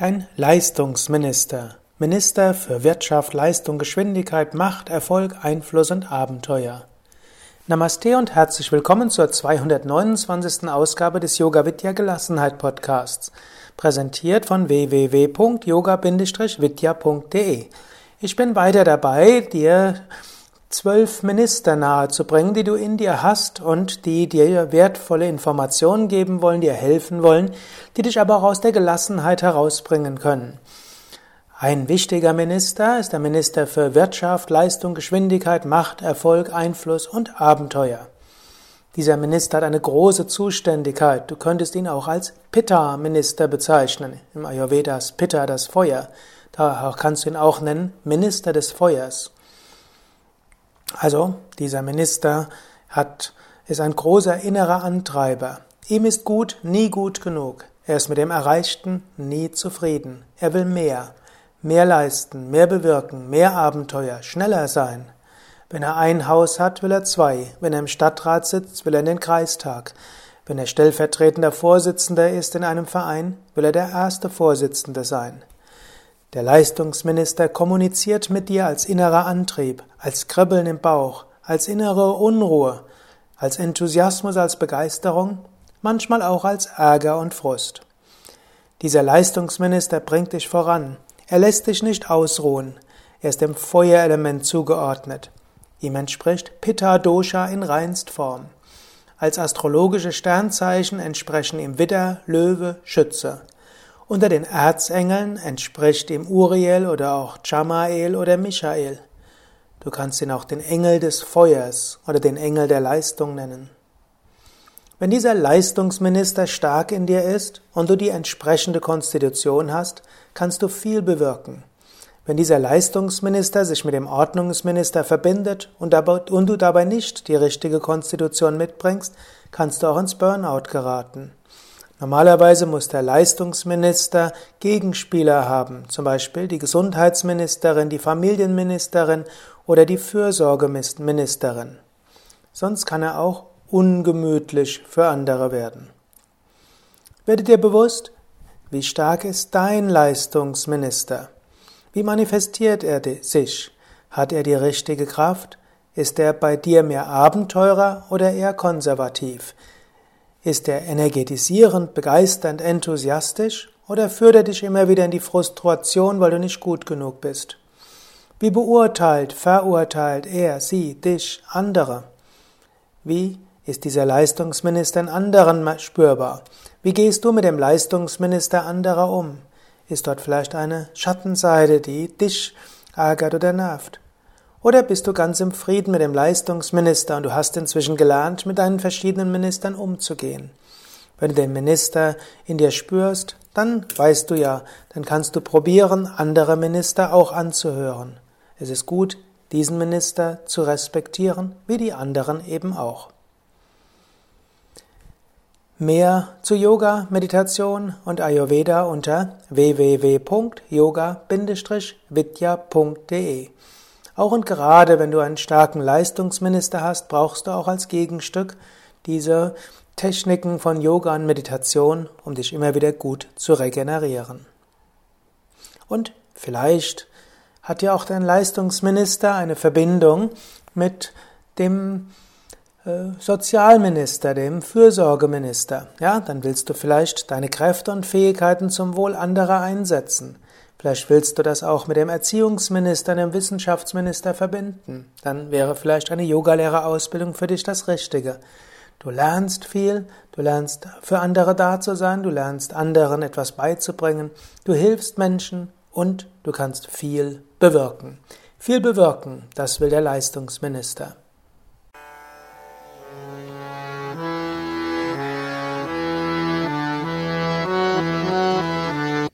Dein Leistungsminister. Minister für Wirtschaft, Leistung, Geschwindigkeit, Macht, Erfolg, Einfluss und Abenteuer. Namaste und herzlich willkommen zur 229. Ausgabe des Yoga Vidya Gelassenheit Podcasts, präsentiert von www.yoga-vidya.de. Ich bin weiter dabei, dir zwölf Minister nahezubringen, die du in dir hast und die dir wertvolle Informationen geben wollen, dir helfen wollen, die dich aber auch aus der Gelassenheit herausbringen können. Ein wichtiger Minister ist der Minister für Wirtschaft, Leistung, Geschwindigkeit, Macht, Erfolg, Einfluss und Abenteuer. Dieser Minister hat eine große Zuständigkeit. Du könntest ihn auch als Pitta-Minister bezeichnen. Im Ayurveda ist Pitta das Feuer. Da kannst du ihn auch nennen Minister des Feuers. Also, dieser Minister hat, ist ein großer innerer Antreiber. Ihm ist gut nie gut genug. Er ist mit dem Erreichten nie zufrieden. Er will mehr. Mehr leisten, mehr bewirken, mehr Abenteuer, schneller sein. Wenn er ein Haus hat, will er zwei. Wenn er im Stadtrat sitzt, will er in den Kreistag. Wenn er stellvertretender Vorsitzender ist in einem Verein, will er der erste Vorsitzende sein. Der Leistungsminister kommuniziert mit dir als innerer Antrieb, als Kribbeln im Bauch, als innere Unruhe, als Enthusiasmus, als Begeisterung, manchmal auch als Ärger und Frust. Dieser Leistungsminister bringt dich voran. Er lässt dich nicht ausruhen. Er ist dem Feuerelement zugeordnet. Ihm entspricht Pitta Dosha in reinst Form. Als astrologische Sternzeichen entsprechen ihm Widder, Löwe, Schütze. Unter den Erzengeln entspricht ihm Uriel oder auch Jamael oder Michael. Du kannst ihn auch den Engel des Feuers oder den Engel der Leistung nennen. Wenn dieser Leistungsminister stark in dir ist und du die entsprechende Konstitution hast, kannst du viel bewirken. Wenn dieser Leistungsminister sich mit dem Ordnungsminister verbindet und, du dabei nicht die richtige Konstitution mitbringst, kannst du auch ins Burnout geraten. Normalerweise muss der Leistungsminister Gegenspieler haben, zum Beispiel die Gesundheitsministerin, die Familienministerin oder die Fürsorgeministerin. Sonst kann er auch ungemütlich für andere werden. Werde dir bewusst, wie stark ist dein Leistungsminister? Wie manifestiert er sich? Hat er die richtige Kraft? Ist er bei dir mehr Abenteurer oder eher konservativ? Ist er energetisierend, begeisternd, enthusiastisch oder führt er dich immer wieder in die Frustration, weil du nicht gut genug bist? Wie beurteilt, verurteilt er, sie, dich, andere? Wie ist dieser Leistungsminister in anderen spürbar? Wie gehst du mit dem Leistungsminister anderer um? Ist dort vielleicht eine Schattenseite, die dich ärgert oder nervt? Oder bist du ganz im Frieden mit dem Leistungsminister und du hast inzwischen gelernt, mit deinen verschiedenen Ministern umzugehen? Wenn du den Minister in dir spürst, dann weißt du ja, dann kannst du probieren, andere Minister auch anzuhören. Es ist gut, diesen Minister zu respektieren, wie die anderen eben auch. Mehr zu Yoga, Meditation und Ayurveda unter www.yoga-vidya.de auch und gerade wenn du einen starken Leistungsminister hast, brauchst du auch als Gegenstück diese Techniken von Yoga und Meditation, um dich immer wieder gut zu regenerieren. Und vielleicht hat ja auch dein Leistungsminister eine Verbindung mit dem äh, Sozialminister, dem Fürsorgeminister. Ja, dann willst du vielleicht deine Kräfte und Fähigkeiten zum Wohl anderer einsetzen. Vielleicht willst du das auch mit dem Erziehungsminister, dem Wissenschaftsminister verbinden. Dann wäre vielleicht eine Yogalehrerausbildung für dich das Richtige. Du lernst viel, du lernst für andere da zu sein, du lernst anderen etwas beizubringen, du hilfst Menschen und du kannst viel bewirken. Viel bewirken, das will der Leistungsminister.